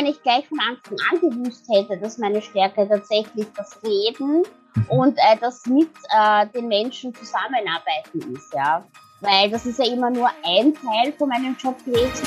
Wenn ich gleich von Anfang an gewusst hätte, dass meine Stärke tatsächlich das Reden mhm. und äh, das mit äh, den Menschen zusammenarbeiten ist, ja. Weil das ist ja immer nur ein Teil von meinem Job gewesen.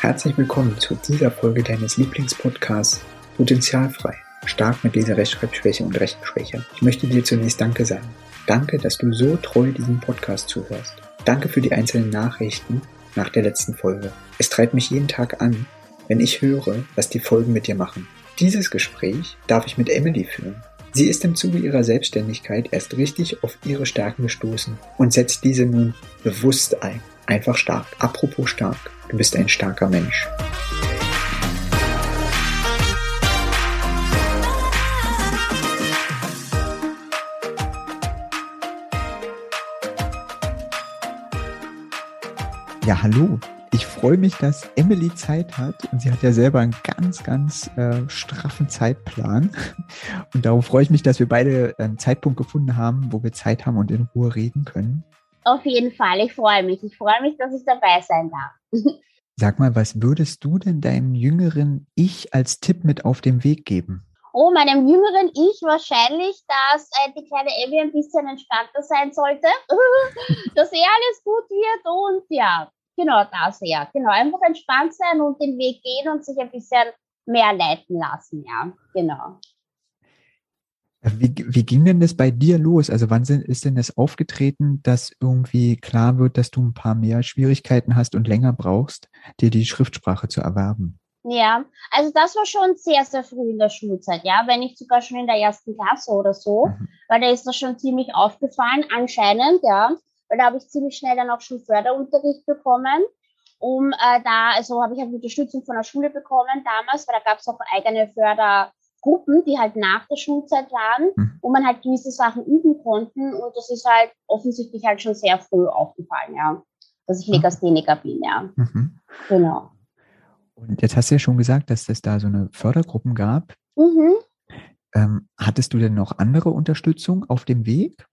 Herzlich willkommen zu dieser Folge deines Lieblingspodcasts Potenzialfrei. Stark mit Leser, Rechtschreibschwäche und Rechenschwäche. Ich möchte dir zunächst Danke sagen. Danke, dass du so treu diesem Podcast zuhörst. Danke für die einzelnen Nachrichten nach der letzten Folge. Es treibt mich jeden Tag an, wenn ich höre, was die Folgen mit dir machen. Dieses Gespräch darf ich mit Emily führen. Sie ist im Zuge ihrer Selbstständigkeit erst richtig auf ihre Stärken gestoßen und setzt diese nun bewusst ein. Einfach stark. Apropos stark. Du bist ein starker Mensch. Ja, hallo. Ich freue mich, dass Emily Zeit hat und sie hat ja selber einen ganz, ganz äh, straffen Zeitplan. Und darum freue ich mich, dass wir beide einen Zeitpunkt gefunden haben, wo wir Zeit haben und in Ruhe reden können. Auf jeden Fall, ich freue mich. Ich freue mich, dass ich dabei sein darf. Sag mal, was würdest du denn deinem jüngeren Ich als Tipp mit auf den Weg geben? Oh, meinem jüngeren Ich wahrscheinlich, dass äh, die kleine Emmy ein bisschen entspannter sein sollte, dass eh alles gut wird und ja, Genau, das ja. Genau, einfach entspannt sein und den Weg gehen und sich ein bisschen mehr leiten lassen, ja, genau. Wie, wie ging denn das bei dir los? Also wann sind, ist denn das aufgetreten, dass irgendwie klar wird, dass du ein paar mehr Schwierigkeiten hast und länger brauchst, dir die Schriftsprache zu erwerben? Ja, also das war schon sehr, sehr früh in der Schulzeit, ja, wenn nicht sogar schon in der ersten Klasse oder so, mhm. weil da ist das schon ziemlich aufgefallen, anscheinend, ja weil da habe ich ziemlich schnell dann auch schon Förderunterricht bekommen. Um äh, da, also habe ich halt Unterstützung von der Schule bekommen damals, weil da gab es auch eigene Fördergruppen, die halt nach der Schulzeit waren, mhm. wo man halt gewisse Sachen üben konnten. Und das ist halt offensichtlich halt schon sehr früh aufgefallen, ja, dass ich mhm. Legastheniker bin, ja. Mhm. Genau. Und jetzt hast du ja schon gesagt, dass es da so eine Fördergruppen gab. Mhm. Ähm, hattest du denn noch andere Unterstützung auf dem Weg?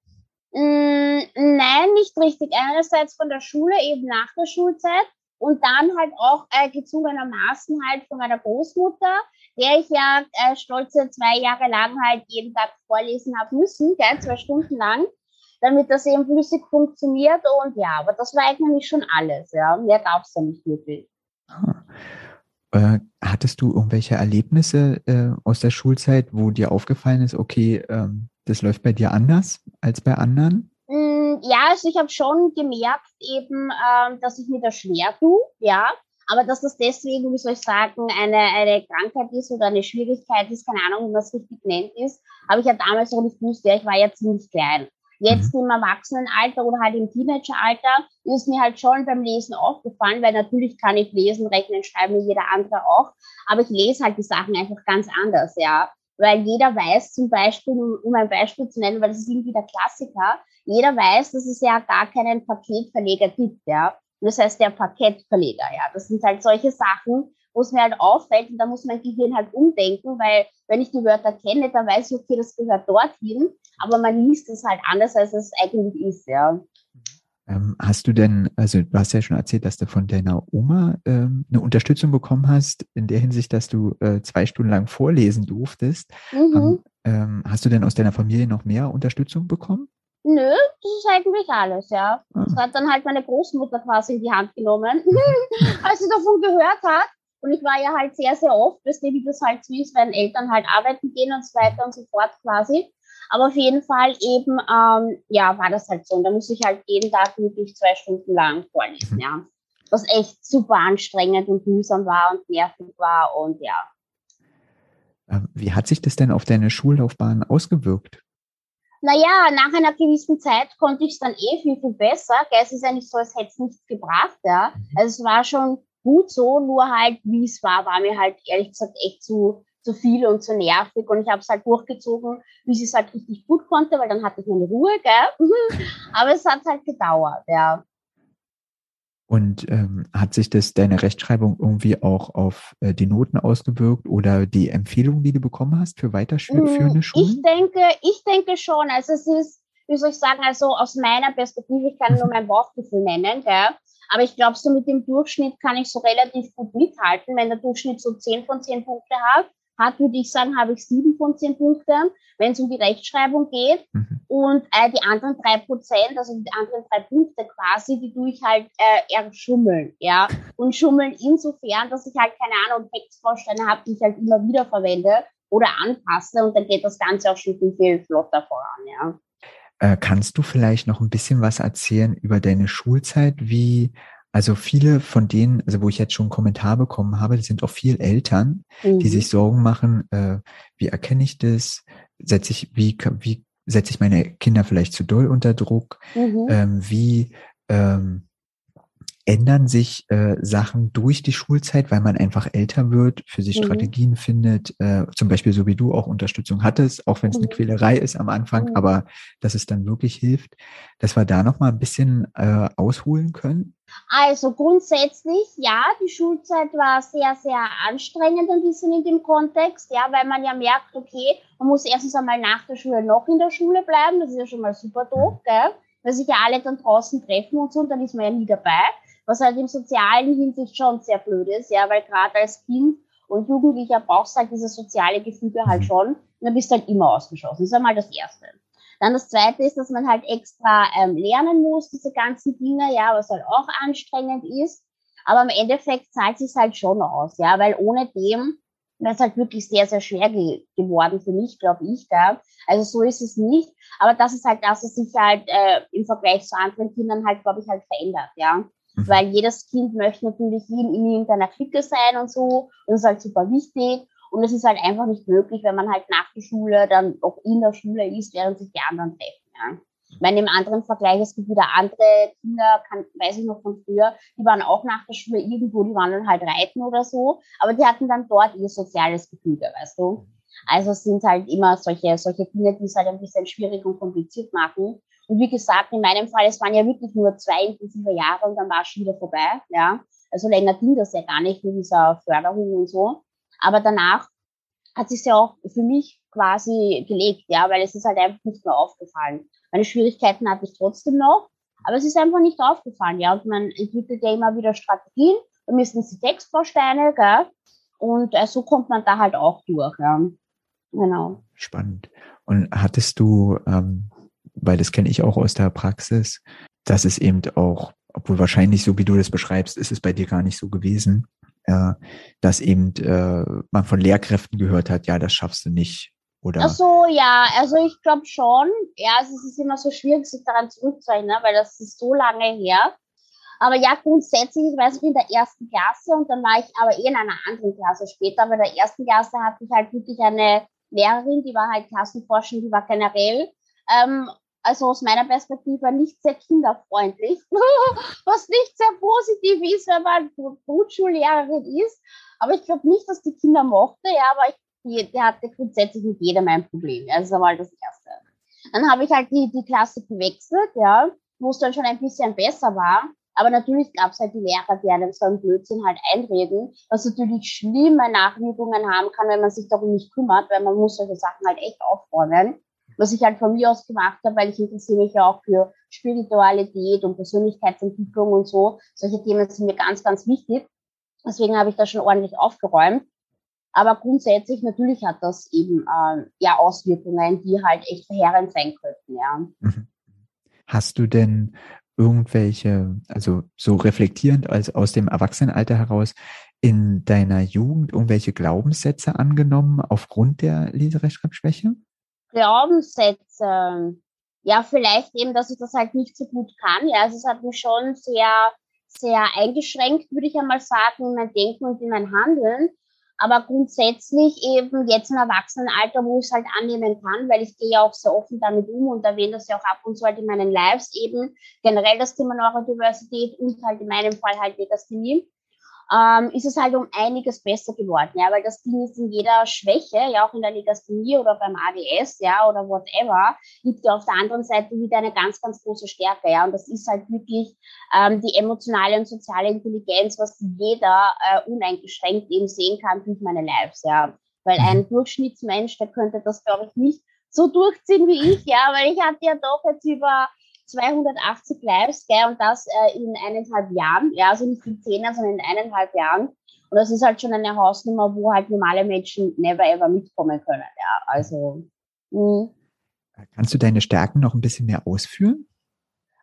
Mm, nein, nicht richtig. Einerseits von der Schule, eben nach der Schulzeit und dann halt auch äh, gezwungenermaßen halt von meiner Großmutter, der ich ja äh, stolze zwei Jahre lang halt jeden Tag vorlesen habe müssen, gell, zwei Stunden lang, damit das eben flüssig funktioniert und ja, aber das war eigentlich schon alles, ja. Mehr gab es da nicht wirklich. Äh, hattest du irgendwelche Erlebnisse äh, aus der Schulzeit, wo dir aufgefallen ist, okay, ähm, das läuft bei dir anders als bei anderen? Mm, ja, also ich habe schon gemerkt eben, ähm, dass ich mir da schwer tue, ja. Aber dass das deswegen, wie soll ich sagen, eine, eine Krankheit ist oder eine Schwierigkeit ist, keine Ahnung, wie man es richtig nennt ist, habe ich ja damals auch nicht gewusst, ja, ich war ja ziemlich klein. Jetzt mhm. im Erwachsenenalter oder halt im Teenageralter ist mir halt schon beim Lesen aufgefallen, weil natürlich kann ich lesen, rechnen, schreiben, wie jeder andere auch, aber ich lese halt die Sachen einfach ganz anders, ja. Weil jeder weiß zum Beispiel, um ein Beispiel zu nennen, weil das ist irgendwie der Klassiker, jeder weiß, dass es ja gar keinen Paketverleger gibt, ja. Das heißt der Parkettverleger, ja. Das sind halt solche Sachen, wo es mir halt auffällt und da muss mein Gehirn halt umdenken, weil wenn ich die Wörter kenne, dann weiß ich, okay, das gehört dorthin, aber man liest es halt anders, als es eigentlich ist, ja. Ähm, hast du denn, also du hast ja schon erzählt, dass du von deiner Oma ähm, eine Unterstützung bekommen hast, in der Hinsicht, dass du äh, zwei Stunden lang vorlesen durftest. Mhm. Ähm, hast du denn aus deiner Familie noch mehr Unterstützung bekommen? Nö, das ist eigentlich alles, ja. Ah. Das hat dann halt meine Großmutter quasi in die Hand genommen, als sie davon gehört hat. Und ich war ja halt sehr, sehr oft, weißt du, wie das halt so ist, wenn Eltern halt arbeiten gehen und so weiter und so fort quasi. Aber auf jeden Fall eben, ähm, ja, war das halt so. Und da muss ich halt jeden Tag wirklich zwei Stunden lang vorlesen, ja. Was echt super anstrengend und mühsam war und nervig war und ja. Ähm, wie hat sich das denn auf deine Schullaufbahn ausgewirkt? Naja, nach einer gewissen Zeit konnte ich es dann eh viel, viel besser. Es ist ja nicht so, als hätte es nichts gebracht, ja. Mhm. Also es war schon gut so, nur halt, wie es war, war mir halt ehrlich gesagt echt zu, zu viel und zu nervig und ich habe es halt durchgezogen, wie es halt richtig gut konnte, weil dann hatte ich meine Ruhe, gell? Aber es hat halt gedauert, ja. Und ähm, hat sich das deine Rechtschreibung irgendwie auch auf äh, die Noten ausgewirkt oder die Empfehlungen, die du bekommen hast für weiterführende mm, Schulen? Ich denke, ich denke schon. Also es ist, wie soll ich sagen, also aus meiner Perspektive, ich kann nur mein Bauchgefühl nennen, gell? aber ich glaube, so mit dem Durchschnitt kann ich so relativ gut mithalten. Wenn der Durchschnitt so 10 von 10 Punkte hat, hat, würde ich sagen, habe ich 7 von 10 Punkten, wenn es um die Rechtschreibung geht. Mhm. Und äh, die anderen drei Prozent, also die anderen drei Punkte quasi, die tue ich halt äh, eher schummeln, ja. Und schummeln insofern, dass ich halt keine Ahnung, Textbausteine habe, die ich halt immer wieder verwende oder anpasse und dann geht das Ganze auch schon viel, viel flotter voran, ja. Äh, kannst du vielleicht noch ein bisschen was erzählen über deine Schulzeit? Wie, also viele von denen, also wo ich jetzt schon einen Kommentar bekommen habe, das sind auch viel Eltern, mhm. die sich Sorgen machen, äh, wie erkenne ich das? Setze ich, wie, wie setze ich meine Kinder vielleicht zu doll unter Druck? Mhm. Ähm, wie ähm, ändern sich äh, Sachen durch die Schulzeit, weil man einfach älter wird, für sich mhm. Strategien findet, äh, zum Beispiel so wie du auch Unterstützung hattest, auch wenn es mhm. eine Quälerei ist am Anfang, mhm. aber dass es dann wirklich hilft, dass wir da noch mal ein bisschen äh, ausholen können? Also grundsätzlich, ja, die Schulzeit war sehr, sehr anstrengend ein bisschen in dem Kontext, ja, weil man ja merkt, okay, man muss erstens einmal nach der Schule noch in der Schule bleiben, das ist ja schon mal super doof, mhm. gell? weil sich ja alle dann draußen treffen und so, und dann ist man ja nie dabei was halt im sozialen Hinsicht schon sehr blöd ist, ja, weil gerade als Kind und Jugendlicher brauchst du halt dieses soziale Gefüge halt mhm. schon und dann bist du halt immer ausgeschlossen. Das ist einmal das Erste. Dann das Zweite ist, dass man halt extra ähm, lernen muss, diese ganzen Dinge, ja, was halt auch anstrengend ist. Aber im Endeffekt zahlt sich halt schon aus, ja, weil ohne dem wäre es halt wirklich sehr, sehr schwer ge geworden für mich, glaube ich. Ja. Also so ist es nicht. Aber das ist halt das, was sich halt äh, im Vergleich zu anderen Kindern halt, glaube ich, halt verändert, ja. Mhm. Weil jedes Kind möchte natürlich in, in irgendeiner Clique sein und so. Und das ist halt super wichtig. Und es ist halt einfach nicht möglich, wenn man halt nach der Schule dann auch in der Schule ist, während sich die anderen treffen. Ja. Ich meine, im anderen Vergleich, es gibt wieder andere Kinder, kann, weiß ich noch von früher, die waren auch nach der Schule irgendwo, die waren dann halt reiten oder so, aber die hatten dann dort ihr soziales Gefüge, weißt du. Also es sind halt immer solche, solche Dinge, die es halt ein bisschen schwierig und kompliziert machen. Und wie gesagt, in meinem Fall, es waren ja wirklich nur zwei intensive Jahre und dann war es schon wieder vorbei. Ja. Also länger ging das ja gar nicht mit dieser Förderung und so. Aber danach hat sich ja auch für mich quasi gelegt, ja, weil es ist halt einfach nicht mehr aufgefallen. Meine Schwierigkeiten hatte ich trotzdem noch, aber es ist einfach nicht aufgefallen, ja. Und man entwickelt ja immer wieder Strategien. Da müssen sie Textbausteine, gell? Und äh, so kommt man da halt auch durch, ja. Genau. Spannend. Und hattest du ähm, weil das kenne ich auch aus der Praxis, dass es eben auch, obwohl wahrscheinlich so wie du das beschreibst, ist es bei dir gar nicht so gewesen, äh, dass eben äh, man von Lehrkräften gehört hat, ja, das schaffst du nicht. Oder? Ach so, ja, also ich glaube schon. Ja, es ist immer so schwierig, sich daran zurückzuerinnern, weil das ist so lange her. Aber ja, grundsätzlich, ich weiß, ich bin in der ersten Klasse und dann war ich aber eh in einer anderen Klasse später. Aber in der ersten Klasse hatte ich halt wirklich eine Lehrerin, die war halt Klassenforschend, die war generell ähm, also aus meiner Perspektive nicht sehr kinderfreundlich, was nicht sehr positiv ist, wenn man Grundschullehrerin ist. Aber ich glaube nicht, dass die Kinder mochte, ja, aber ich, die, die hatte grundsätzlich mit jedem ein Problem. Ja, das ist einmal das Erste. Dann habe ich halt die, die Klasse gewechselt, ja, wo es dann schon ein bisschen besser war. Aber natürlich gab es halt die Lehrer, die einem so einen Blödsinn halt einreden, was natürlich schlimme Nachwirkungen haben kann, wenn man sich darum nicht kümmert, weil man muss solche Sachen halt echt aufräumen was ich halt von mir aus gemacht habe, weil ich interessiere mich ja auch für Spiritualität und Persönlichkeitsentwicklung und so. Solche Themen sind mir ganz, ganz wichtig. Deswegen habe ich da schon ordentlich aufgeräumt. Aber grundsätzlich natürlich hat das eben äh, ja Auswirkungen, die halt echt verheerend sein könnten, ja. Mhm. Hast du denn irgendwelche, also so reflektierend als aus dem Erwachsenenalter heraus, in deiner Jugend irgendwelche Glaubenssätze angenommen aufgrund der Leserechtschreibschwäche? Glaubenssätze. Ja, vielleicht eben, dass ich das halt nicht so gut kann. Ja, also es hat mich schon sehr, sehr eingeschränkt, würde ich einmal sagen, in mein Denken und in mein Handeln. Aber grundsätzlich eben jetzt im Erwachsenenalter, wo ich es halt annehmen kann, weil ich gehe ja auch sehr offen damit um und erwähne das ja auch ab und zu halt in meinen Lives eben generell das Thema Neurodiversität und halt in meinem Fall halt Legasthenie ähm, ist es halt um einiges besser geworden, ja, weil das Ding ist in jeder Schwäche, ja auch in der Legasthenie oder beim ADS, ja, oder whatever, liegt ja auf der anderen Seite wieder eine ganz, ganz große Stärke, ja, und das ist halt wirklich ähm, die emotionale und soziale Intelligenz, was jeder äh, uneingeschränkt eben sehen kann durch meine Lives, ja, weil ein mhm. Durchschnittsmensch, der könnte das, glaube ich, nicht so durchziehen wie ich, ja, weil ich hatte ja doch jetzt über 280 Lives, gell, und das äh, in eineinhalb Jahren, ja, also nicht in zehn, sondern in eineinhalb Jahren. Und das ist halt schon eine Hausnummer, wo halt normale Menschen never ever mitkommen können, ja, also. Mh. Kannst du deine Stärken noch ein bisschen mehr ausführen?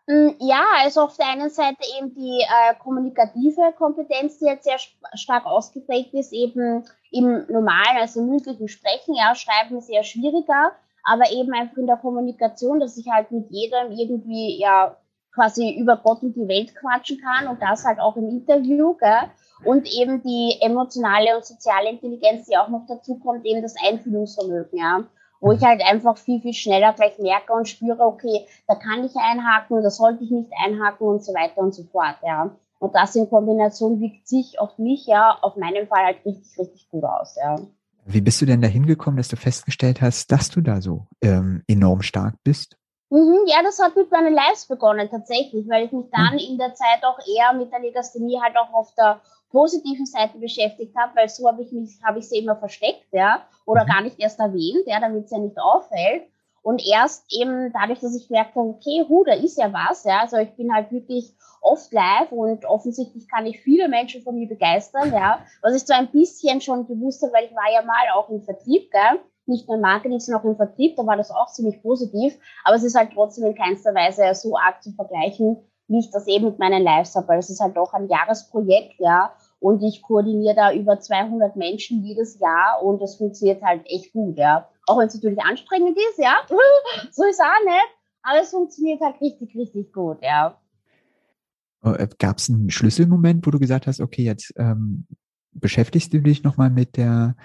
Hm, ja, also auf der einen Seite eben die äh, kommunikative Kompetenz, die jetzt sehr stark ausgeprägt ist, eben im normalen, also mündlichen Sprechen, ja, Schreiben ist eher schwieriger, aber eben einfach in der Kommunikation, dass ich halt mit jedem irgendwie, ja, quasi über Gott und die Welt quatschen kann und das halt auch im Interview, gell? Und eben die emotionale und soziale Intelligenz, die auch noch dazu kommt, eben das Einfühlungsvermögen, ja wo ich halt einfach viel, viel schneller gleich merke und spüre, okay, da kann ich einhaken, da sollte ich nicht einhaken und so weiter und so fort, ja. Und das in Kombination wirkt sich auf mich ja, auf meinen Fall halt richtig, richtig gut aus, ja. Wie bist du denn da hingekommen, dass du festgestellt hast, dass du da so ähm, enorm stark bist? Mhm, ja, das hat mit meinen Lives begonnen tatsächlich, weil ich mich dann mhm. in der Zeit auch eher mit der Legasthenie halt auch auf der positiven Seite beschäftigt habe, weil so habe ich mich, habe ich sie immer versteckt, ja, oder mhm. gar nicht erst erwähnt, ja, damit es ja nicht auffällt. Und erst eben dadurch, dass ich merkte, okay, hu, da ist ja was, ja, also ich bin halt wirklich oft live und offensichtlich kann ich viele Menschen von mir begeistern, ja, was ich so ein bisschen schon gewusst habe, weil ich war ja mal auch im Vertrieb, gell, nicht nur im Marketing, sondern auch im Vertrieb, da war das auch ziemlich positiv, aber es ist halt trotzdem in keinster Weise so arg zu vergleichen, wie ich das eben mit meinen Lives habe, weil es ist halt doch ein Jahresprojekt, ja, und ich koordiniere da über 200 Menschen jedes Jahr und das funktioniert halt echt gut, ja. Auch wenn es natürlich anstrengend ist, ja. so ist auch nicht. Aber es funktioniert halt richtig, richtig gut, ja. Äh, Gab es einen Schlüsselmoment, wo du gesagt hast, okay, jetzt ähm, beschäftigst du dich nochmal mit der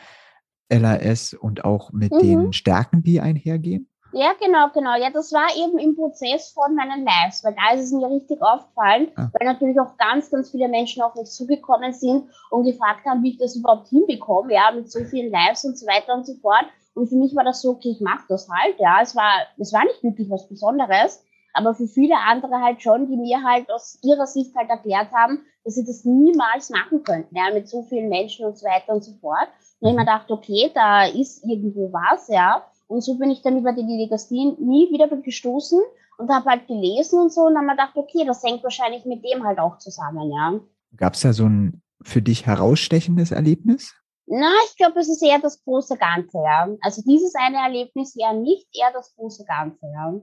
LAS und auch mit mhm. den Stärken, die einhergehen? Ja, genau, genau. Ja, das war eben im Prozess von meinen Lives, weil da ist es mir richtig aufgefallen, ah. weil natürlich auch ganz, ganz viele Menschen auf mich zugekommen sind und gefragt haben, wie ich das überhaupt hinbekomme, ja, mit so vielen Lives und so weiter und so fort. Und für mich war das so, okay, ich mache das halt, ja. Es war, es war nicht wirklich was Besonderes, aber für viele andere halt schon, die mir halt aus ihrer Sicht halt erklärt haben, dass sie das niemals machen könnten, ja, mit so vielen Menschen und so weiter und so fort. Und ich mir gedacht, okay, da ist irgendwo was, ja. Und so bin ich dann über die Legasthenie nie wieder gestoßen und habe halt gelesen und so und dann habe mir gedacht, okay, das hängt wahrscheinlich mit dem halt auch zusammen, ja. Gab es da so ein für dich herausstechendes Erlebnis? Na, ich glaube, es ist eher das große Ganze, ja. Also dieses eine Erlebnis eher nicht, eher das große Ganze, ja.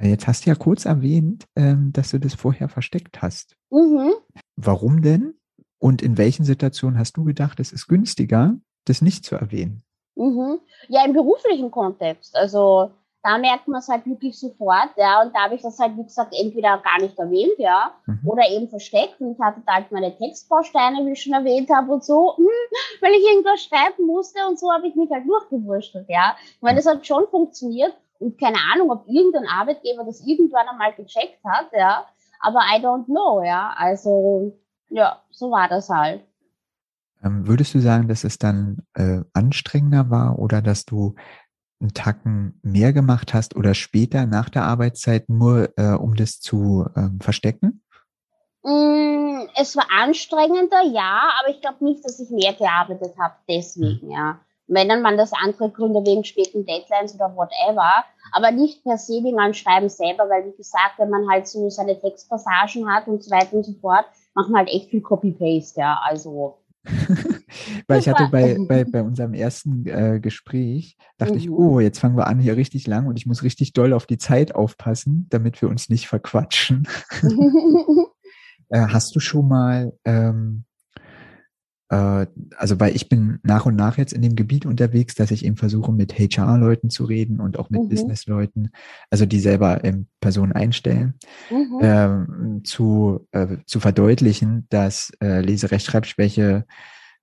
Jetzt hast du ja kurz erwähnt, ähm, dass du das vorher versteckt hast. Mhm. Warum denn? Und in welchen Situationen hast du gedacht, es ist günstiger, das nicht zu erwähnen? Mhm. Ja, im beruflichen Kontext. Also da merkt man es halt wirklich sofort, ja. Und da habe ich das halt, wie gesagt, entweder gar nicht erwähnt, ja, mhm. oder eben versteckt. Und ich hatte da halt meine Textbausteine, wie ich schon erwähnt habe, und so, hm, weil ich irgendwas schreiben musste und so habe ich mich halt durchgewurschtelt, ja. Ich meine, das hat schon funktioniert. Und keine Ahnung, ob irgendein Arbeitgeber das irgendwann einmal gecheckt hat, ja. Aber I don't know, ja. Also, ja, so war das halt. Ähm, würdest du sagen, dass es dann äh, anstrengender war oder dass du einen Tacken mehr gemacht hast oder später nach der Arbeitszeit nur, äh, um das zu ähm, verstecken? Mm, es war anstrengender, ja, aber ich glaube nicht, dass ich mehr gearbeitet habe deswegen, mhm. ja. Wenn dann man das andere Gründe wegen späten Deadlines oder whatever, aber nicht per se wegen am Schreiben selber, weil wie gesagt, wenn man halt so seine Textpassagen hat und so weiter und so fort, macht man halt echt viel Copy-Paste, ja, also Weil ich hatte bei, bei, bei unserem ersten äh, Gespräch, dachte mhm. ich, oh, jetzt fangen wir an hier richtig lang und ich muss richtig doll auf die Zeit aufpassen, damit wir uns nicht verquatschen. äh, hast du schon mal, ähm, äh, also weil ich bin nach und nach jetzt in dem Gebiet unterwegs, dass ich eben versuche, mit HR-Leuten zu reden und auch mit mhm. Business-Leuten, also die selber ähm, Personen einstellen, mhm. ähm, zu, äh, zu verdeutlichen, dass äh, Leserechtschreibschwäche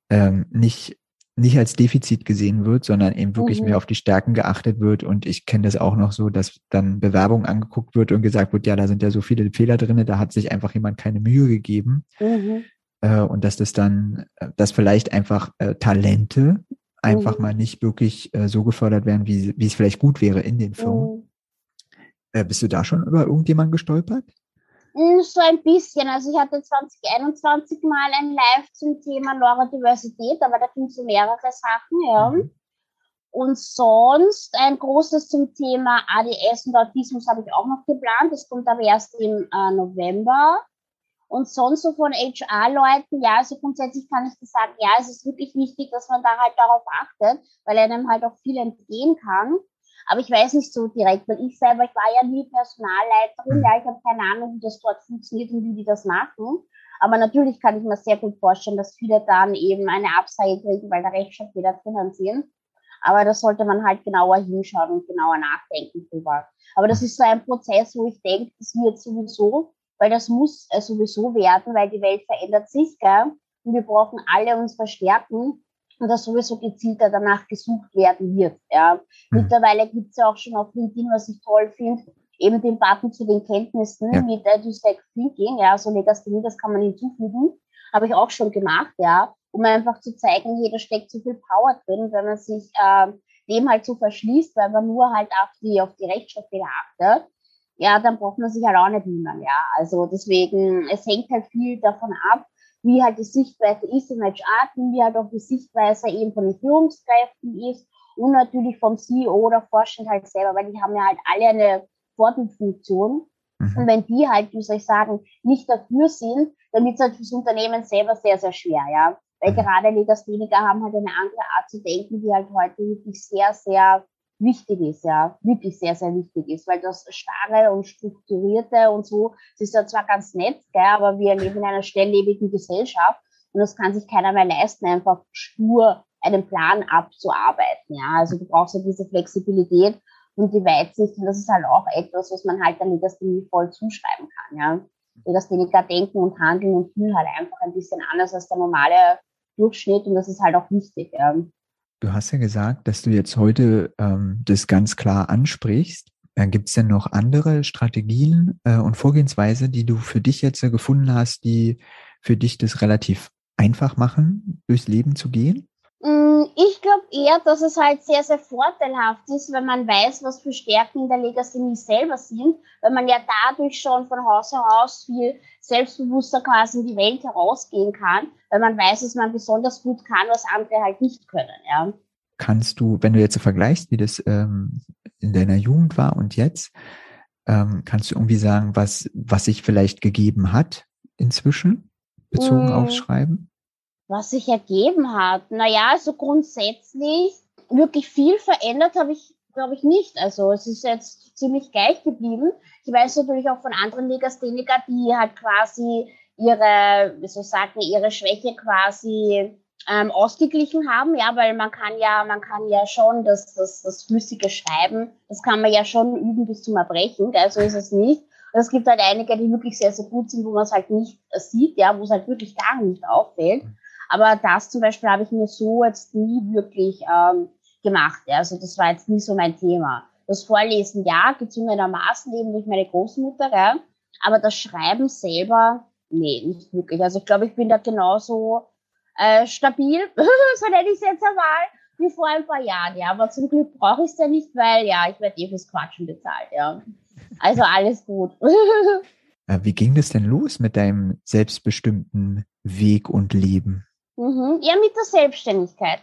ähm, nicht nicht als Defizit gesehen wird, sondern eben wirklich mhm. mehr auf die Stärken geachtet wird. Und ich kenne das auch noch so, dass dann Bewerbung angeguckt wird und gesagt wird, ja, da sind ja so viele Fehler drin, da hat sich einfach jemand keine Mühe gegeben. Mhm. Äh, und dass das dann, äh, dass vielleicht einfach äh, Talente einfach mhm. mal nicht wirklich äh, so gefördert werden, wie, wie es vielleicht gut wäre in den Firmen. Mhm. Äh, bist du da schon über irgendjemanden gestolpert? Hm, so ein bisschen. Also ich hatte 2021 mal ein Live zum Thema Neurodiversität, aber da ging es um mehrere Sachen, ja. Mhm. und sonst ein großes zum Thema ADS und Autismus habe ich auch noch geplant. Das kommt aber erst im äh, November. Und sonst so von HR-Leuten, ja, also grundsätzlich kann ich das sagen, ja, es ist wirklich wichtig, dass man da halt darauf achtet, weil einem halt auch viel entgehen kann. Aber ich weiß nicht so direkt, weil ich selber, ich war ja nie Personalleiterin, ja, ich habe keine Ahnung, wie das dort funktioniert und wie die das machen. Aber natürlich kann ich mir sehr gut vorstellen, dass viele dann eben eine Absage kriegen, weil da Rechtschreibfehler drinnen sind. Aber das sollte man halt genauer hinschauen und genauer nachdenken drüber. Aber das ist so ein Prozess, wo ich denke, das wird sowieso, weil das muss äh, sowieso werden, weil die Welt verändert sich, gell? Und wir brauchen alle unsere Stärken und dass sowieso gezielter danach gesucht werden wird. Ja. Mhm. Mittlerweile gibt es ja auch schon auf LinkedIn, was ich toll finde, eben den Button zu den Kenntnissen ja. mit äh, Dyslexic Thinking, ja, so Legasthenie, das kann man hinzufügen. Habe ich auch schon gemacht, ja, um einfach zu zeigen, hier, da steckt so viel Power drin, wenn man sich äh, dem halt so verschließt, weil man nur halt auf die, auf die Rechtschreibfehler achtet, ja, dann braucht man sich halt auch nicht wundern, ja. Also deswegen, es hängt halt viel davon ab, wie halt die Sichtweise ist im HR, wie halt auch die Sichtweise eben von den Führungskräften ist und natürlich vom CEO oder Vorstand halt selber, weil die haben ja halt alle eine Vorbildfunktion. Mhm. Und wenn die halt, wie soll ich sagen, nicht dafür sind, dann wird es halt fürs Unternehmen selber sehr, sehr schwer, ja. Weil mhm. gerade Legastheniker haben halt eine andere Art zu denken, die halt heute wirklich sehr, sehr wichtig ist, ja, wirklich sehr, sehr wichtig ist, weil das starre und strukturierte und so, das ist ja zwar ganz nett, gell, aber wir leben in einer schnelllebigen Gesellschaft und das kann sich keiner mehr leisten, einfach stur einen Plan abzuarbeiten, ja, also du brauchst ja diese Flexibilität und die Weitsicht und das ist halt auch etwas, was man halt der Legasthenie voll zuschreiben kann, ja. Legastheniker denken und handeln und fühlen halt einfach ein bisschen anders als der normale Durchschnitt und das ist halt auch wichtig, ja. Du hast ja gesagt, dass du jetzt heute ähm, das ganz klar ansprichst. Äh, Gibt es denn noch andere Strategien äh, und Vorgehensweise, die du für dich jetzt äh, gefunden hast, die für dich das relativ einfach machen, durchs Leben zu gehen? Ich glaube eher, dass es halt sehr, sehr vorteilhaft ist, wenn man weiß, was für Stärken in der Legasthenie selber sind, weil man ja dadurch schon von Haus aus viel selbstbewusster quasi in die Welt herausgehen kann, weil man weiß, dass man besonders gut kann, was andere halt nicht können. Ja. Kannst du, wenn du jetzt so vergleichst, wie das ähm, in deiner Jugend war und jetzt, ähm, kannst du irgendwie sagen, was, was sich vielleicht gegeben hat inzwischen, bezogen mm. aufs Schreiben? Was sich ergeben hat? Naja, also grundsätzlich wirklich viel verändert habe ich, glaube ich, nicht. Also es ist jetzt ziemlich gleich geblieben. Ich weiß natürlich auch von anderen Legastheniker, die halt quasi ihre, wie soll ich sagen, ihre Schwäche quasi ähm, ausgeglichen haben, ja, weil man kann ja, man kann ja schon das, das, das flüssige Schreiben, das kann man ja schon üben bis zum Erbrechen, gell, so ist es nicht. Und es gibt halt einige, die wirklich sehr, sehr gut sind, wo man es halt nicht sieht, ja, wo es halt wirklich gar nicht auffällt. Aber das zum Beispiel habe ich mir so jetzt nie wirklich ähm, gemacht. Also das war jetzt nie so mein Thema. Das Vorlesen, ja, gezwungenermaßen eben durch meine Großmutter, ja. aber das Schreiben selber, nee, nicht wirklich. Also ich glaube, ich bin da genauso äh, stabil, so nenne ich es jetzt einmal, wie vor ein paar Jahren. Ja, aber zum Glück brauche ich es ja nicht, weil ja, ich werde eh fürs Quatschen bezahlt. Ja, also alles gut. Äh, wie ging das denn los mit deinem selbstbestimmten Weg und Leben? Mhm. Ja, mit der Selbstständigkeit.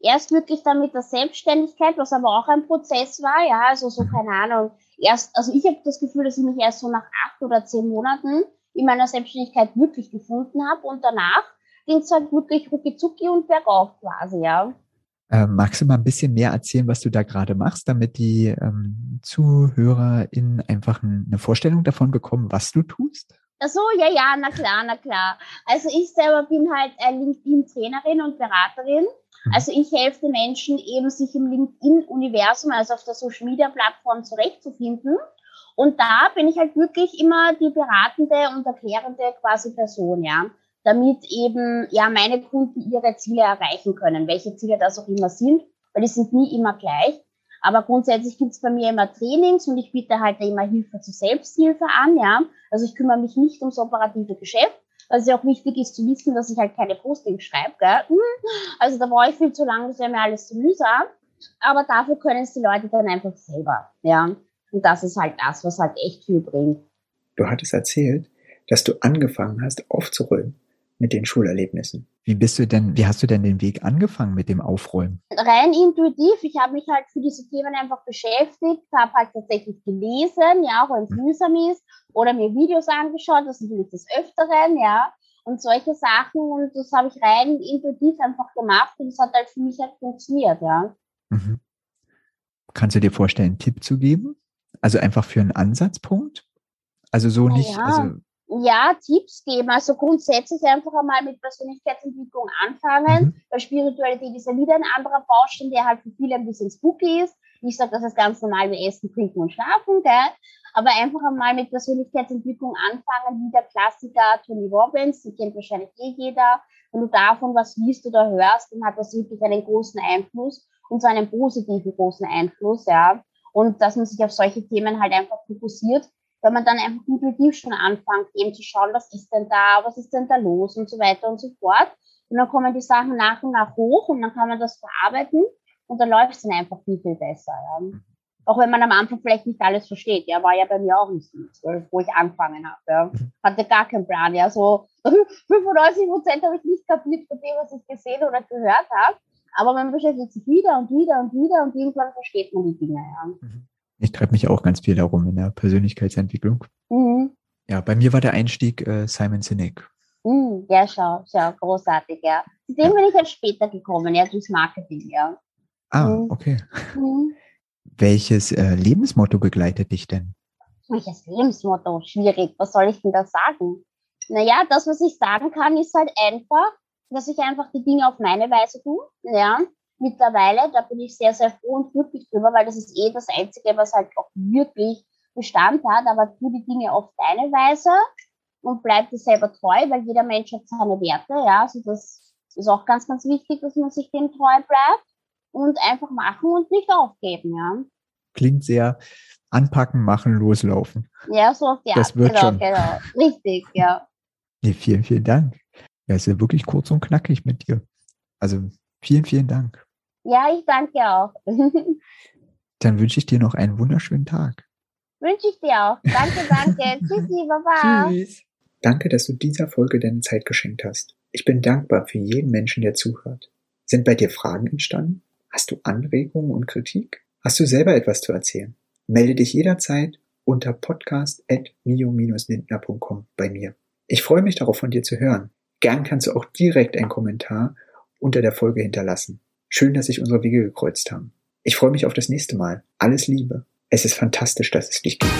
Erst wirklich dann mit der Selbstständigkeit, was aber auch ein Prozess war, ja, also so, keine Ahnung. Erst, also ich habe das Gefühl, dass ich mich erst so nach acht oder zehn Monaten in meiner Selbstständigkeit wirklich gefunden habe und danach ging es halt wirklich rucki zucki und bergauf quasi, ja. Ähm, magst du mal ein bisschen mehr erzählen, was du da gerade machst, damit die ähm, ZuhörerInnen einfach eine Vorstellung davon bekommen, was du tust? Ach so, ja, ja, na klar, na klar. Also ich selber bin halt äh, LinkedIn-Trainerin und Beraterin. Mhm. Also ich helfe den Menschen eben, sich im LinkedIn-Universum, also auf der Social-Media-Plattform zurechtzufinden. Und da bin ich halt wirklich immer die beratende und erklärende quasi Person, ja damit eben ja meine Kunden ihre Ziele erreichen können, welche Ziele das auch immer sind, weil die sind nie immer gleich. Aber grundsätzlich gibt's bei mir immer Trainings und ich biete halt immer Hilfe zur Selbsthilfe an, ja. Also ich kümmere mich nicht ums operative Geschäft, was ja auch wichtig ist zu wissen, dass ich halt keine Postings schreibe. Hm. Also da brauche ich viel zu lange, das wäre mir alles zu mühsam. Aber dafür können es die Leute dann einfach selber, ja. Und das ist halt das, was halt echt viel bringt. Du hattest erzählt, dass du angefangen hast aufzuräumen. Mit den Schulerlebnissen. Wie bist du denn, wie hast du denn den Weg angefangen mit dem Aufräumen? Rein intuitiv. Ich habe mich halt für diese Themen einfach beschäftigt, habe halt tatsächlich gelesen, ja, auch wenn es mhm. mühsam ist, oder mir Videos angeschaut, das ist natürlich des Öfteren, ja, und solche Sachen. Und das habe ich rein intuitiv einfach gemacht und es hat halt für mich halt funktioniert, ja. Mhm. Kannst du dir vorstellen, einen Tipp zu geben? Also einfach für einen Ansatzpunkt? Also so nicht, ja. also ja, Tipps geben. Also grundsätzlich einfach einmal mit Persönlichkeitsentwicklung anfangen, mhm. weil Spiritualität ist ja wieder ein anderer Baustein, der halt für viele ein bisschen spooky ist. Ich sage, das ist ganz normal wie Essen, Trinken und Schlafen, gell? Aber einfach einmal mit Persönlichkeitsentwicklung anfangen, wie der Klassiker Tony Robbins, den kennt wahrscheinlich eh jeder. Wenn du davon was liest oder hörst, dann hat das wirklich einen großen Einfluss und zwar einen positiven großen Einfluss, ja. Und dass man sich auf solche Themen halt einfach fokussiert wenn man dann einfach intuitiv schon anfängt, eben zu schauen, was ist denn da, was ist denn da los und so weiter und so fort. Und dann kommen die Sachen nach und nach hoch und dann kann man das verarbeiten und dann läuft es dann einfach viel, viel besser. Ja. Auch wenn man am Anfang vielleicht nicht alles versteht. Ja, war ja bei mir auch nicht so, wo ich angefangen habe. Ja. Hatte gar keinen Plan. Ja, so 95 Prozent habe ich nicht kapiert von dem, was ich gesehen oder gehört habe. Aber man beschäftigt sich wieder und wieder und wieder und irgendwann versteht man die Dinge. Ja. Mhm. Ich treibe mich auch ganz viel darum in der Persönlichkeitsentwicklung. Mhm. Ja, bei mir war der Einstieg äh, Simon Sinek. Mhm, ja, schau, schau, großartig, ja. Zu dem ja. bin ich erst später gekommen, ja, durchs Marketing, ja. Ah, mhm. okay. Mhm. Welches äh, Lebensmotto begleitet dich denn? Welches Lebensmotto? Schwierig. Was soll ich denn da sagen? Naja, das, was ich sagen kann, ist halt einfach, dass ich einfach die Dinge auf meine Weise tue, ja mittlerweile. Da bin ich sehr, sehr froh und glücklich drüber, weil das ist eh das Einzige, was halt auch wirklich Bestand hat. Aber tu die Dinge auf deine Weise und bleib dir selber treu, weil jeder Mensch hat seine Werte. Ja, also das ist auch ganz, ganz wichtig, dass man sich dem treu bleibt und einfach machen und nicht aufgeben. Ja. Klingt sehr anpacken, machen, loslaufen. Ja, so auf die Das Art. wird genau, schon. Genau. Richtig, ja. Nee, vielen, vielen Dank. Ja, ist ja wirklich kurz und knackig mit dir. Also vielen, vielen Dank. Ja, ich danke auch. Dann wünsche ich dir noch einen wunderschönen Tag. Wünsche ich dir auch. Danke, danke. Tschüssi, Baba. Tschüss. Danke, dass du dieser Folge deine Zeit geschenkt hast. Ich bin dankbar für jeden Menschen, der zuhört. Sind bei dir Fragen entstanden? Hast du Anregungen und Kritik? Hast du selber etwas zu erzählen? Melde dich jederzeit unter podcast.mio-lindner.com bei mir. Ich freue mich darauf, von dir zu hören. Gern kannst du auch direkt einen Kommentar unter der Folge hinterlassen. Schön, dass sich unsere Wege gekreuzt haben. Ich freue mich auf das nächste Mal. Alles Liebe. Es ist fantastisch, dass es dich gibt.